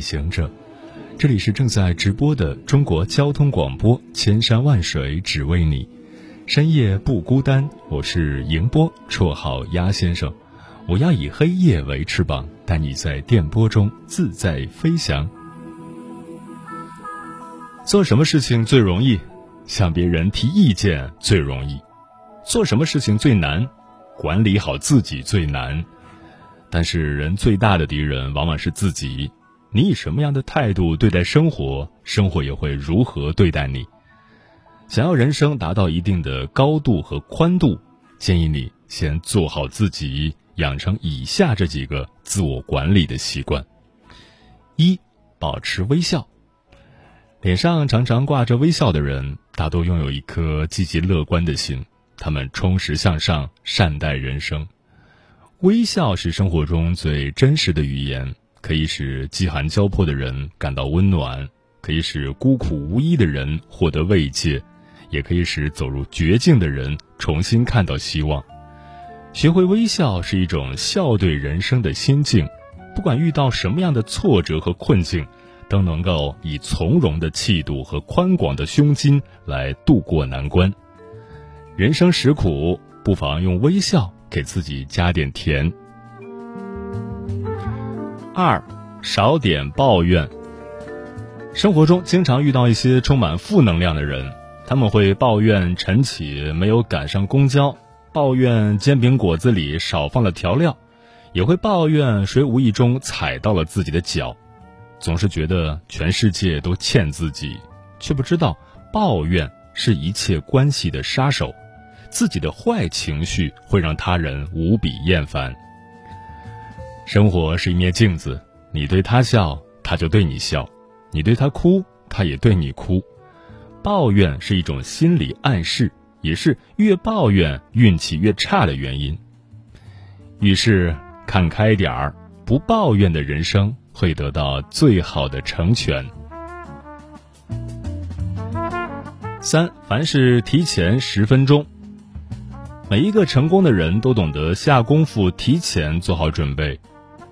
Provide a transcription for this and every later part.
行者，这里是正在直播的中国交通广播，千山万水只为你，深夜不孤单。我是迎波，绰号鸭先生。我要以黑夜为翅膀，带你在电波中自在飞翔。做什么事情最容易？向别人提意见最容易。做什么事情最难？管理好自己最难。但是人最大的敌人往往是自己。你以什么样的态度对待生活，生活也会如何对待你。想要人生达到一定的高度和宽度，建议你先做好自己，养成以下这几个自我管理的习惯：一、保持微笑。脸上常常挂着微笑的人，大多拥有一颗积极乐观的心，他们充实向上，善待人生。微笑是生活中最真实的语言，可以使饥寒交迫的人感到温暖，可以使孤苦无依的人获得慰藉，也可以使走入绝境的人重新看到希望。学会微笑是一种笑对人生的心境，不管遇到什么样的挫折和困境，都能够以从容的气度和宽广的胸襟来度过难关。人生实苦，不妨用微笑。给自己加点甜。二，少点抱怨。生活中经常遇到一些充满负能量的人，他们会抱怨晨起没有赶上公交，抱怨煎饼果子里少放了调料，也会抱怨谁无意中踩到了自己的脚，总是觉得全世界都欠自己，却不知道抱怨是一切关系的杀手。自己的坏情绪会让他人无比厌烦。生活是一面镜子，你对他笑，他就对你笑；你对他哭，他也对你哭。抱怨是一种心理暗示，也是越抱怨运气越差的原因。遇事看开点儿，不抱怨的人生会得到最好的成全。三，凡事提前十分钟。每一个成功的人都懂得下功夫，提前做好准备，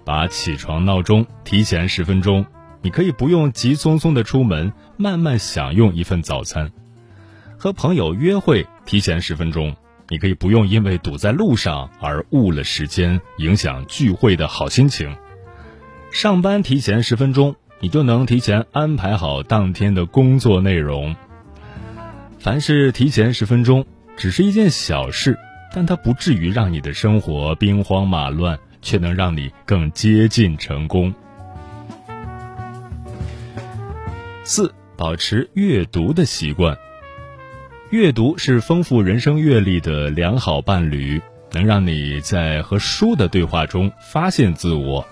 把起床闹钟提前十分钟。你可以不用急匆匆的出门，慢慢享用一份早餐。和朋友约会提前十分钟，你可以不用因为堵在路上而误了时间，影响聚会的好心情。上班提前十分钟，你就能提前安排好当天的工作内容。凡事提前十分钟，只是一件小事。但它不至于让你的生活兵荒马乱，却能让你更接近成功。四、保持阅读的习惯。阅读是丰富人生阅历的良好伴侣，能让你在和书的对话中发现自我。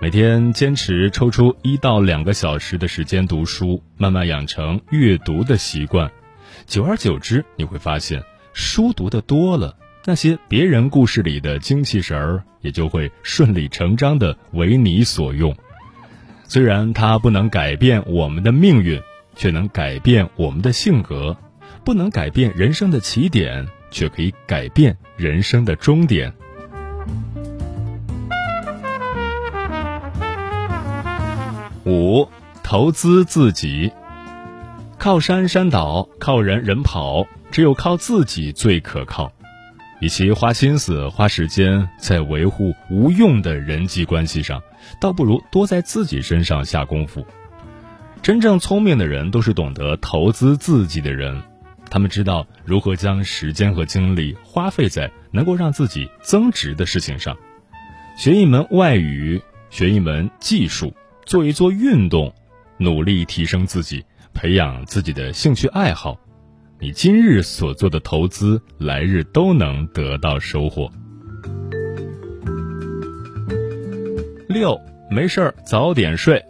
每天坚持抽出一到两个小时的时间读书，慢慢养成阅读的习惯，久而久之，你会发现。书读的多了，那些别人故事里的精气神儿也就会顺理成章的为你所用。虽然它不能改变我们的命运，却能改变我们的性格；不能改变人生的起点，却可以改变人生的终点。五，投资自己。靠山山倒，靠人人跑。只有靠自己最可靠，与其花心思花时间在维护无用的人际关系上，倒不如多在自己身上下功夫。真正聪明的人都是懂得投资自己的人，他们知道如何将时间和精力花费在能够让自己增值的事情上。学一门外语，学一门技术，做一做运动，努力提升自己，培养自己的兴趣爱好。你今日所做的投资，来日都能得到收获。六，没事儿早点睡。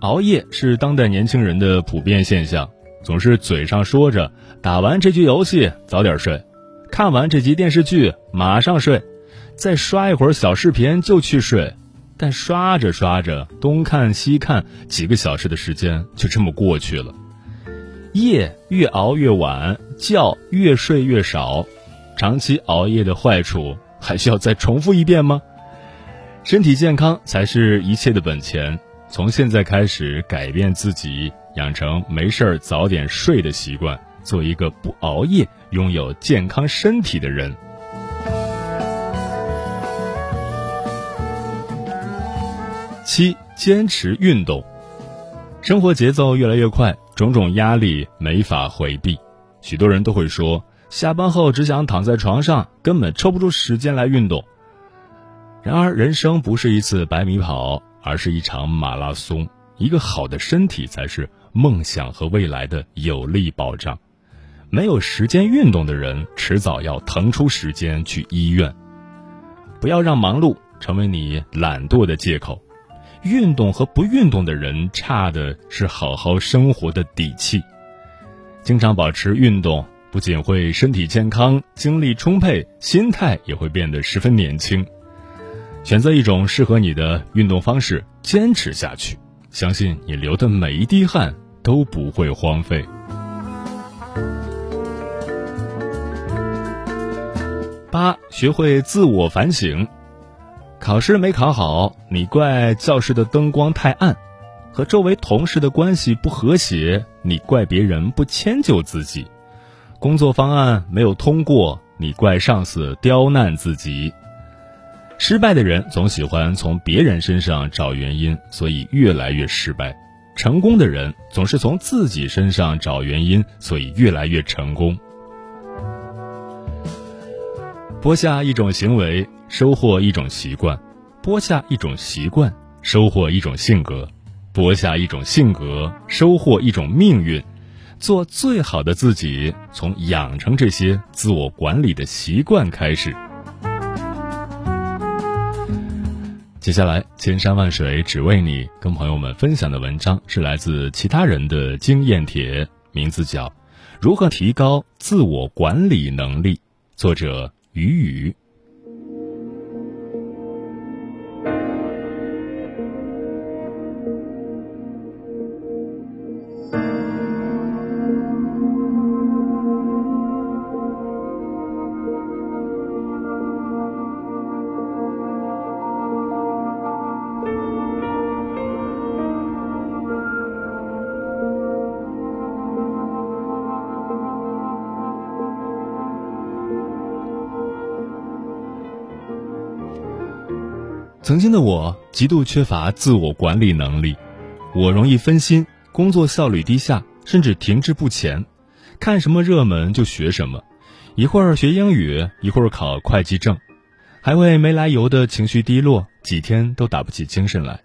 熬夜是当代年轻人的普遍现象，总是嘴上说着打完这局游戏早点睡，看完这集电视剧马上睡，再刷一会儿小视频就去睡。但刷着刷着，东看西看，几个小时的时间就这么过去了。夜越熬越晚，觉越睡越少，长期熬夜的坏处还需要再重复一遍吗？身体健康才是一切的本钱。从现在开始改变自己，养成没事儿早点睡的习惯，做一个不熬夜、拥有健康身体的人。七，坚持运动。生活节奏越来越快，种种压力没法回避，许多人都会说，下班后只想躺在床上，根本抽不出时间来运动。然而，人生不是一次百米跑。而是一场马拉松，一个好的身体才是梦想和未来的有力保障。没有时间运动的人，迟早要腾出时间去医院。不要让忙碌成为你懒惰的借口。运动和不运动的人，差的是好好生活的底气。经常保持运动，不仅会身体健康、精力充沛，心态也会变得十分年轻。选择一种适合你的运动方式，坚持下去，相信你流的每一滴汗都不会荒废。八，学会自我反省。考试没考好，你怪教室的灯光太暗；和周围同事的关系不和谐，你怪别人不迁就自己；工作方案没有通过，你怪上司刁难自己。失败的人总喜欢从别人身上找原因，所以越来越失败；成功的人总是从自己身上找原因，所以越来越成功。播下一种行为，收获一种习惯；播下一种习惯，收获一种性格；播下一种性格，收获一种命运。做最好的自己，从养成这些自我管理的习惯开始。接下来，千山万水只为你，跟朋友们分享的文章是来自其他人的经验帖，名字叫《如何提高自我管理能力》，作者雨雨。曾经的我极度缺乏自我管理能力，我容易分心，工作效率低下，甚至停滞不前。看什么热门就学什么，一会儿学英语，一会儿考会计证，还会没来由的情绪低落，几天都打不起精神来。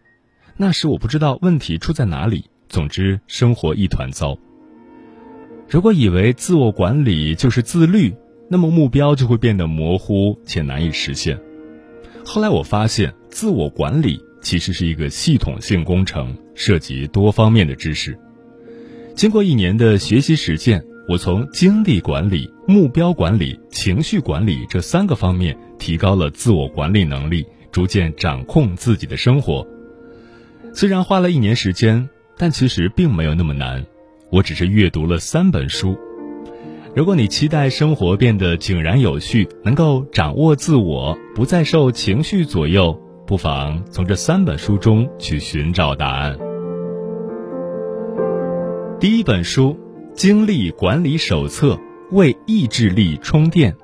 那时我不知道问题出在哪里，总之生活一团糟。如果以为自我管理就是自律，那么目标就会变得模糊且难以实现。后来我发现。自我管理其实是一个系统性工程，涉及多方面的知识。经过一年的学习实践，我从精力管理、目标管理、情绪管理这三个方面提高了自我管理能力，逐渐掌控自己的生活。虽然花了一年时间，但其实并没有那么难。我只是阅读了三本书。如果你期待生活变得井然有序，能够掌握自我，不再受情绪左右。不妨从这三本书中去寻找答案。第一本书《精力管理手册》，为意志力充电。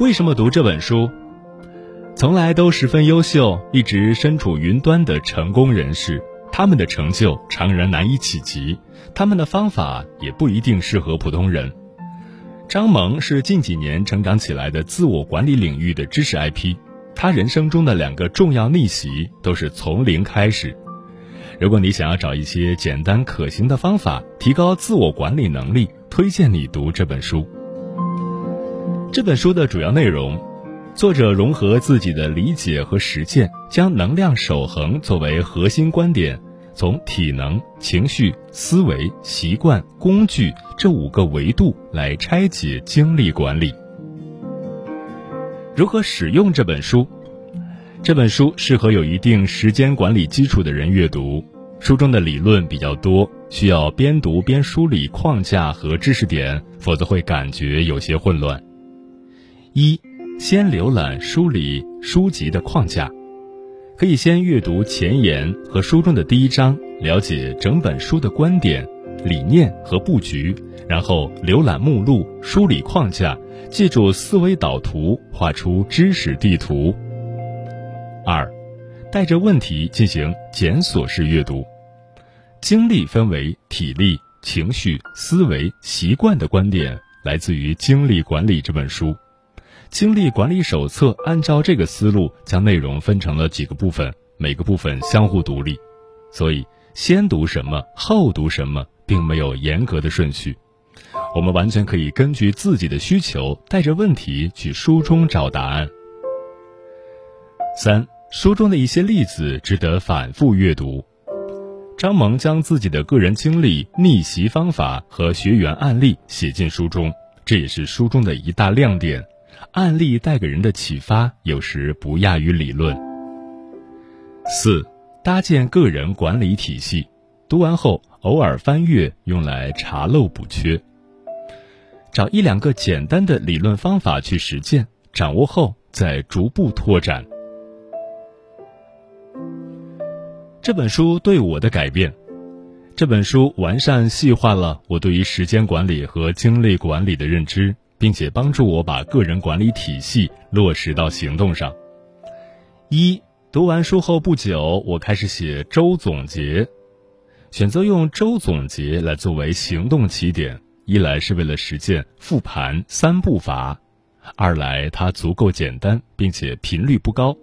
为什么读这本书？从来都十分优秀，一直身处云端的成功人士，他们的成就常人难以企及，他们的方法也不一定适合普通人。张萌是近几年成长起来的自我管理领域的知识 IP。他人生中的两个重要逆袭都是从零开始。如果你想要找一些简单可行的方法提高自我管理能力，推荐你读这本书。这本书的主要内容：作者融合自己的理解和实践，将能量守恒作为核心观点，从体能、情绪、思维、习惯、工具这五个维度来拆解精力管理。如何使用这本书？这本书适合有一定时间管理基础的人阅读。书中的理论比较多，需要边读边梳理框架和知识点，否则会感觉有些混乱。一先浏览梳理书籍的框架，可以先阅读前言和书中的第一章，了解整本书的观点、理念和布局，然后浏览目录，梳理框架，记住思维导图，画出知识地图。二，带着问题进行检索式阅读。精力分为体力、情绪、思维、习惯的观点，来自于《精力管理》这本书。精力管理手册按照这个思路，将内容分成了几个部分，每个部分相互独立，所以先读什么，后读什么，并没有严格的顺序。我们完全可以根据自己的需求，带着问题去书中找答案。三，书中的一些例子值得反复阅读。张萌将自己的个人经历、逆袭方法和学员案例写进书中，这也是书中的一大亮点。案例带给人的启发，有时不亚于理论。四，搭建个人管理体系，读完后偶尔翻阅，用来查漏补缺。找一两个简单的理论方法去实践，掌握后再逐步拓展。这本书对我的改变，这本书完善细化了我对于时间管理和精力管理的认知。并且帮助我把个人管理体系落实到行动上。一读完书后不久，我开始写周总结，选择用周总结来作为行动起点，一来是为了实践复盘三步法，二来它足够简单，并且频率不高，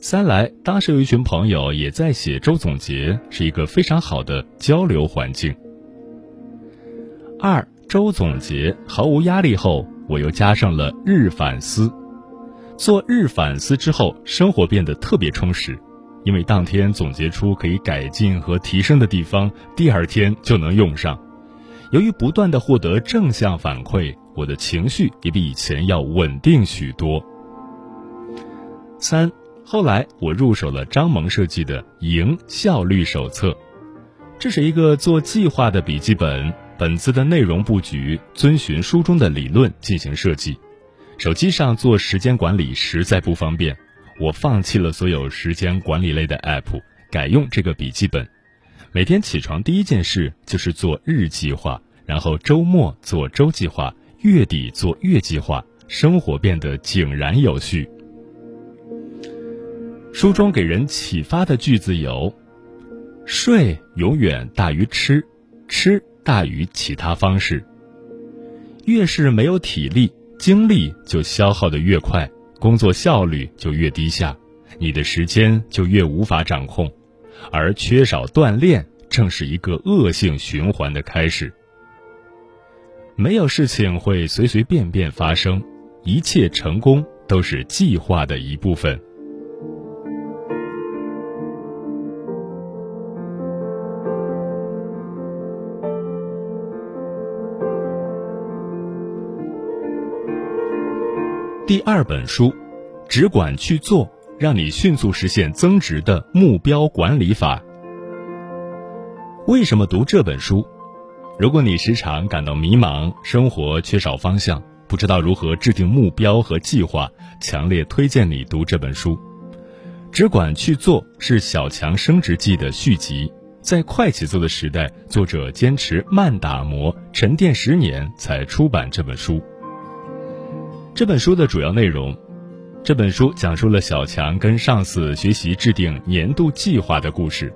三来当时有一群朋友也在写周总结，是一个非常好的交流环境。二。周总结毫无压力后，我又加上了日反思。做日反思之后，生活变得特别充实，因为当天总结出可以改进和提升的地方，第二天就能用上。由于不断的获得正向反馈，我的情绪也比以前要稳定许多。三，后来我入手了张萌设计的《赢效率手册》，这是一个做计划的笔记本。本次的内容布局遵循书中的理论进行设计，手机上做时间管理实在不方便，我放弃了所有时间管理类的 app，改用这个笔记本。每天起床第一件事就是做日计划，然后周末做周计划，月底做月计划，生活变得井然有序。书中给人启发的句子有：睡永远大于吃，吃。大于其他方式。越是没有体力，精力就消耗的越快，工作效率就越低下，你的时间就越无法掌控，而缺少锻炼正是一个恶性循环的开始。没有事情会随随便便发生，一切成功都是计划的一部分。第二本书，只管去做，让你迅速实现增值的目标管理法。为什么读这本书？如果你时常感到迷茫，生活缺少方向，不知道如何制定目标和计划，强烈推荐你读这本书。只管去做是《小强升职记》的续集，在快节奏的时代，作者坚持慢打磨，沉淀十年才出版这本书。这本书的主要内容，这本书讲述了小强跟上司学习制定年度计划的故事。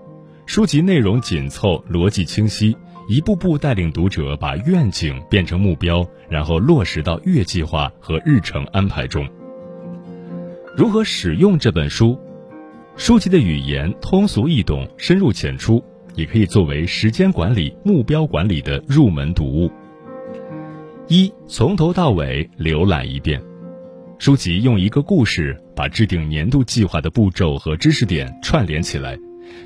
书籍内容紧凑，逻辑清晰，一步步带领读者把愿景变成目标，然后落实到月计划和日程安排中。如何使用这本书？书籍的语言通俗易懂，深入浅出，也可以作为时间管理、目标管理的入门读物。一从头到尾浏览一遍，书籍用一个故事把制定年度计划的步骤和知识点串联起来，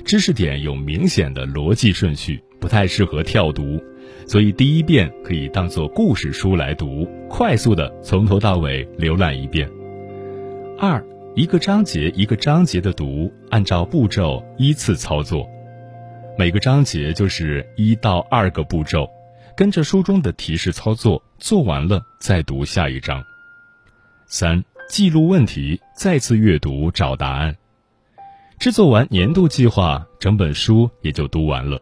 知识点有明显的逻辑顺序，不太适合跳读，所以第一遍可以当做故事书来读，快速的从头到尾浏览一遍。二，一个章节一个章节的读，按照步骤依次操作，每个章节就是一到二个步骤，跟着书中的提示操作，做完了再读下一章。三、记录问题，再次阅读找答案。制作完年度计划，整本书也就读完了。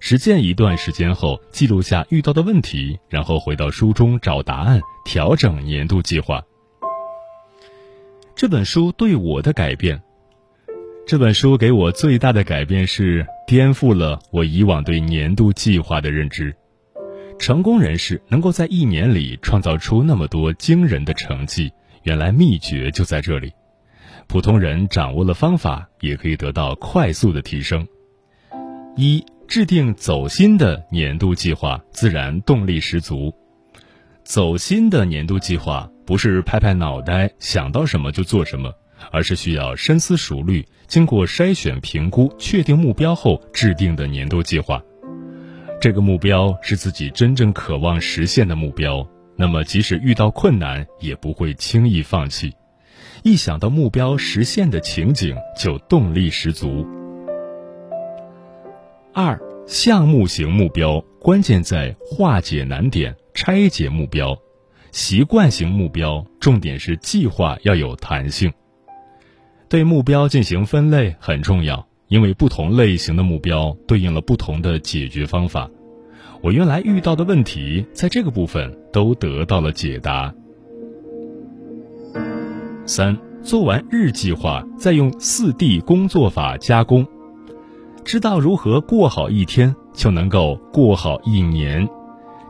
实践一段时间后，记录下遇到的问题，然后回到书中找答案，调整年度计划。这本书对我的改变，这本书给我最大的改变是颠覆了我以往对年度计划的认知。成功人士能够在一年里创造出那么多惊人的成绩。原来秘诀就在这里，普通人掌握了方法，也可以得到快速的提升。一、制定走心的年度计划，自然动力十足。走心的年度计划不是拍拍脑袋想到什么就做什么，而是需要深思熟虑、经过筛选评估、确定目标后制定的年度计划。这个目标是自己真正渴望实现的目标。那么，即使遇到困难，也不会轻易放弃。一想到目标实现的情景，就动力十足。二、项目型目标关键在化解难点、拆解目标；习惯型目标重点是计划要有弹性。对目标进行分类很重要，因为不同类型的目标对应了不同的解决方法。我原来遇到的问题，在这个部分都得到了解答。三，做完日计划，再用四 D 工作法加工，知道如何过好一天，就能够过好一年。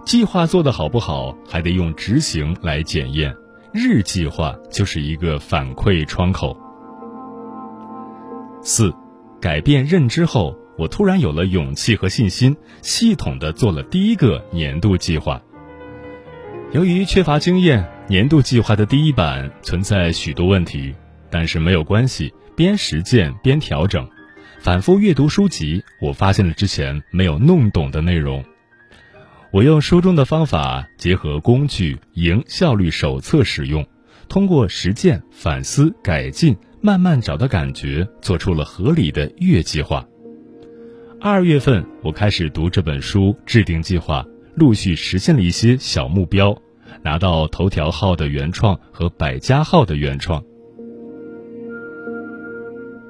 计划做得好不好，还得用执行来检验。日计划就是一个反馈窗口。四，改变认知后。我突然有了勇气和信心，系统的做了第一个年度计划。由于缺乏经验，年度计划的第一版存在许多问题，但是没有关系，边实践边调整，反复阅读书籍，我发现了之前没有弄懂的内容。我用书中的方法，结合工具《赢效率手册》使用，通过实践、反思、改进，慢慢找到感觉，做出了合理的月计划。二月份，我开始读这本书，制定计划，陆续实现了一些小目标，拿到头条号的原创和百家号的原创。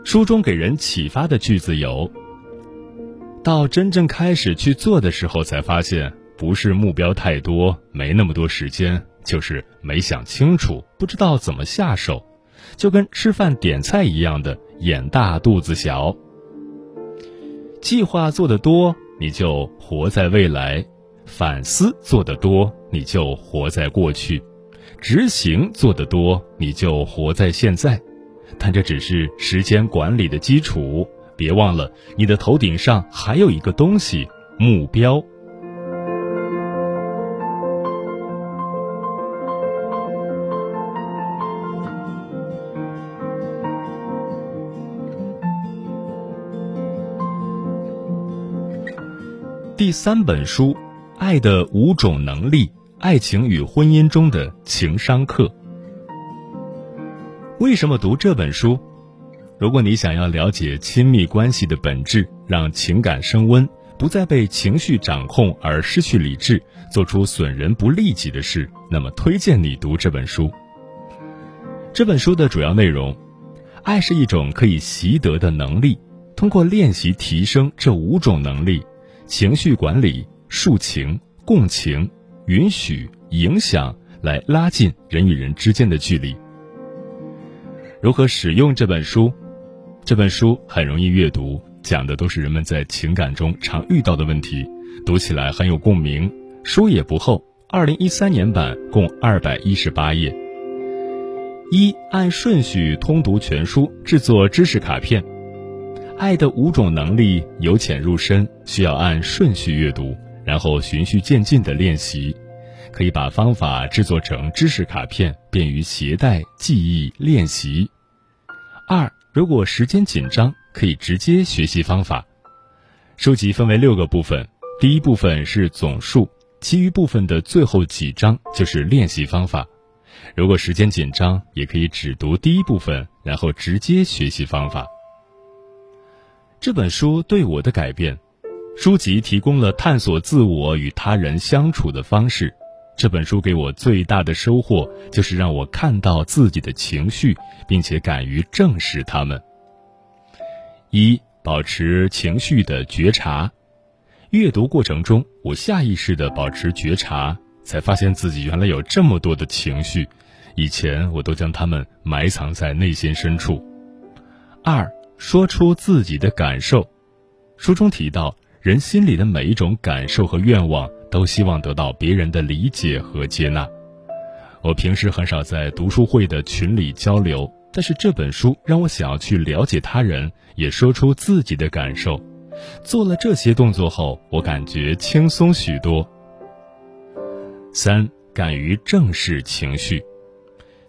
书中给人启发的句子有：到真正开始去做的时候，才发现不是目标太多，没那么多时间，就是没想清楚，不知道怎么下手，就跟吃饭点菜一样的，眼大肚子小。计划做得多，你就活在未来；反思做得多，你就活在过去；执行做得多，你就活在现在。但这只是时间管理的基础，别忘了，你的头顶上还有一个东西——目标。第三本书，《爱的五种能力：爱情与婚姻中的情商课》。为什么读这本书？如果你想要了解亲密关系的本质，让情感升温，不再被情绪掌控而失去理智，做出损人不利己的事，那么推荐你读这本书。这本书的主要内容，爱是一种可以习得的能力，通过练习提升这五种能力。情绪管理、抒情、共情、允许、影响，来拉近人与人之间的距离。如何使用这本书？这本书很容易阅读，讲的都是人们在情感中常遇到的问题，读起来很有共鸣。书也不厚，二零一三年版共二百一十八页。一按顺序通读全书，制作知识卡片。爱的五种能力由浅入深，需要按顺序阅读，然后循序渐进的练习。可以把方法制作成知识卡片，便于携带、记忆、练习。二，如果时间紧张，可以直接学习方法。书籍分为六个部分，第一部分是总数，其余部分的最后几章就是练习方法。如果时间紧张，也可以只读第一部分，然后直接学习方法。这本书对我的改变，书籍提供了探索自我与他人相处的方式。这本书给我最大的收获，就是让我看到自己的情绪，并且敢于正视他们。一、保持情绪的觉察。阅读过程中，我下意识的保持觉察，才发现自己原来有这么多的情绪，以前我都将它们埋藏在内心深处。二、说出自己的感受。书中提到，人心里的每一种感受和愿望。都希望得到别人的理解和接纳。我平时很少在读书会的群里交流，但是这本书让我想要去了解他人，也说出自己的感受。做了这些动作后，我感觉轻松许多。三，敢于正视情绪，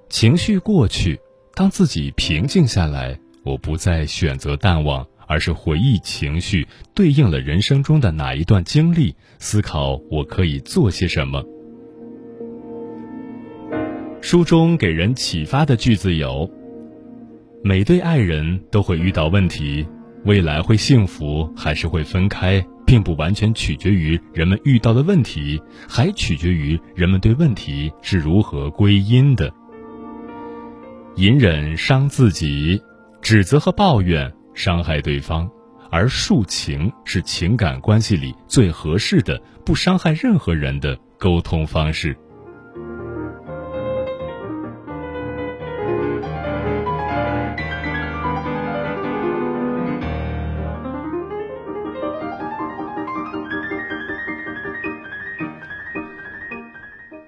情绪过去，当自己平静下来，我不再选择淡忘。而是回忆情绪对应了人生中的哪一段经历，思考我可以做些什么。书中给人启发的句子有：每对爱人都会遇到问题，未来会幸福还是会分开，并不完全取决于人们遇到的问题，还取决于人们对问题是如何归因的。隐忍伤自己，指责和抱怨。伤害对方，而抒情是情感关系里最合适的、不伤害任何人的沟通方式。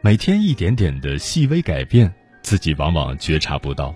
每天一点点的细微改变，自己往往觉察不到。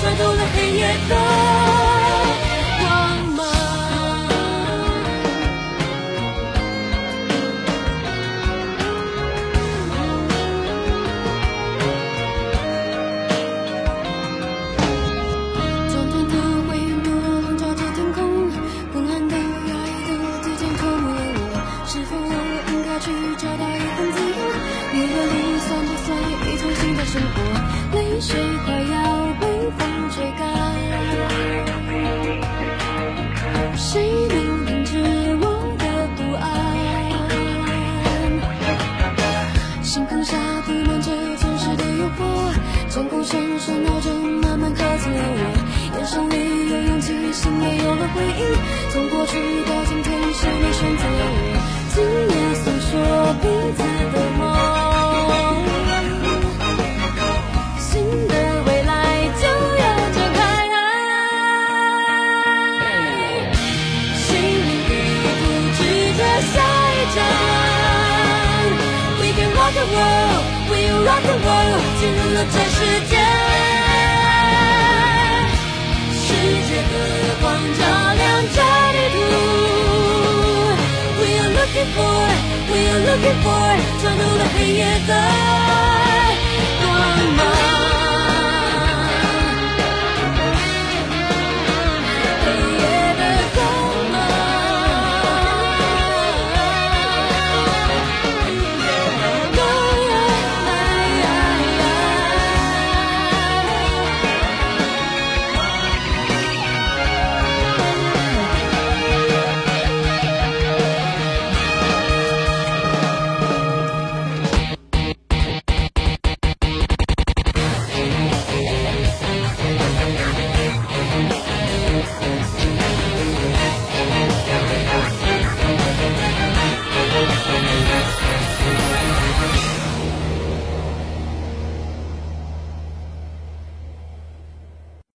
穿透了黑夜的。回忆从过去到今天，是你选择我。今夜诉说彼此的梦，新的未来就要展开。心里的旅途，下一站。We can rock the worldwe'll rock the world。进入了这世。Looking for, we are looking for，闯入了黑夜的光芒。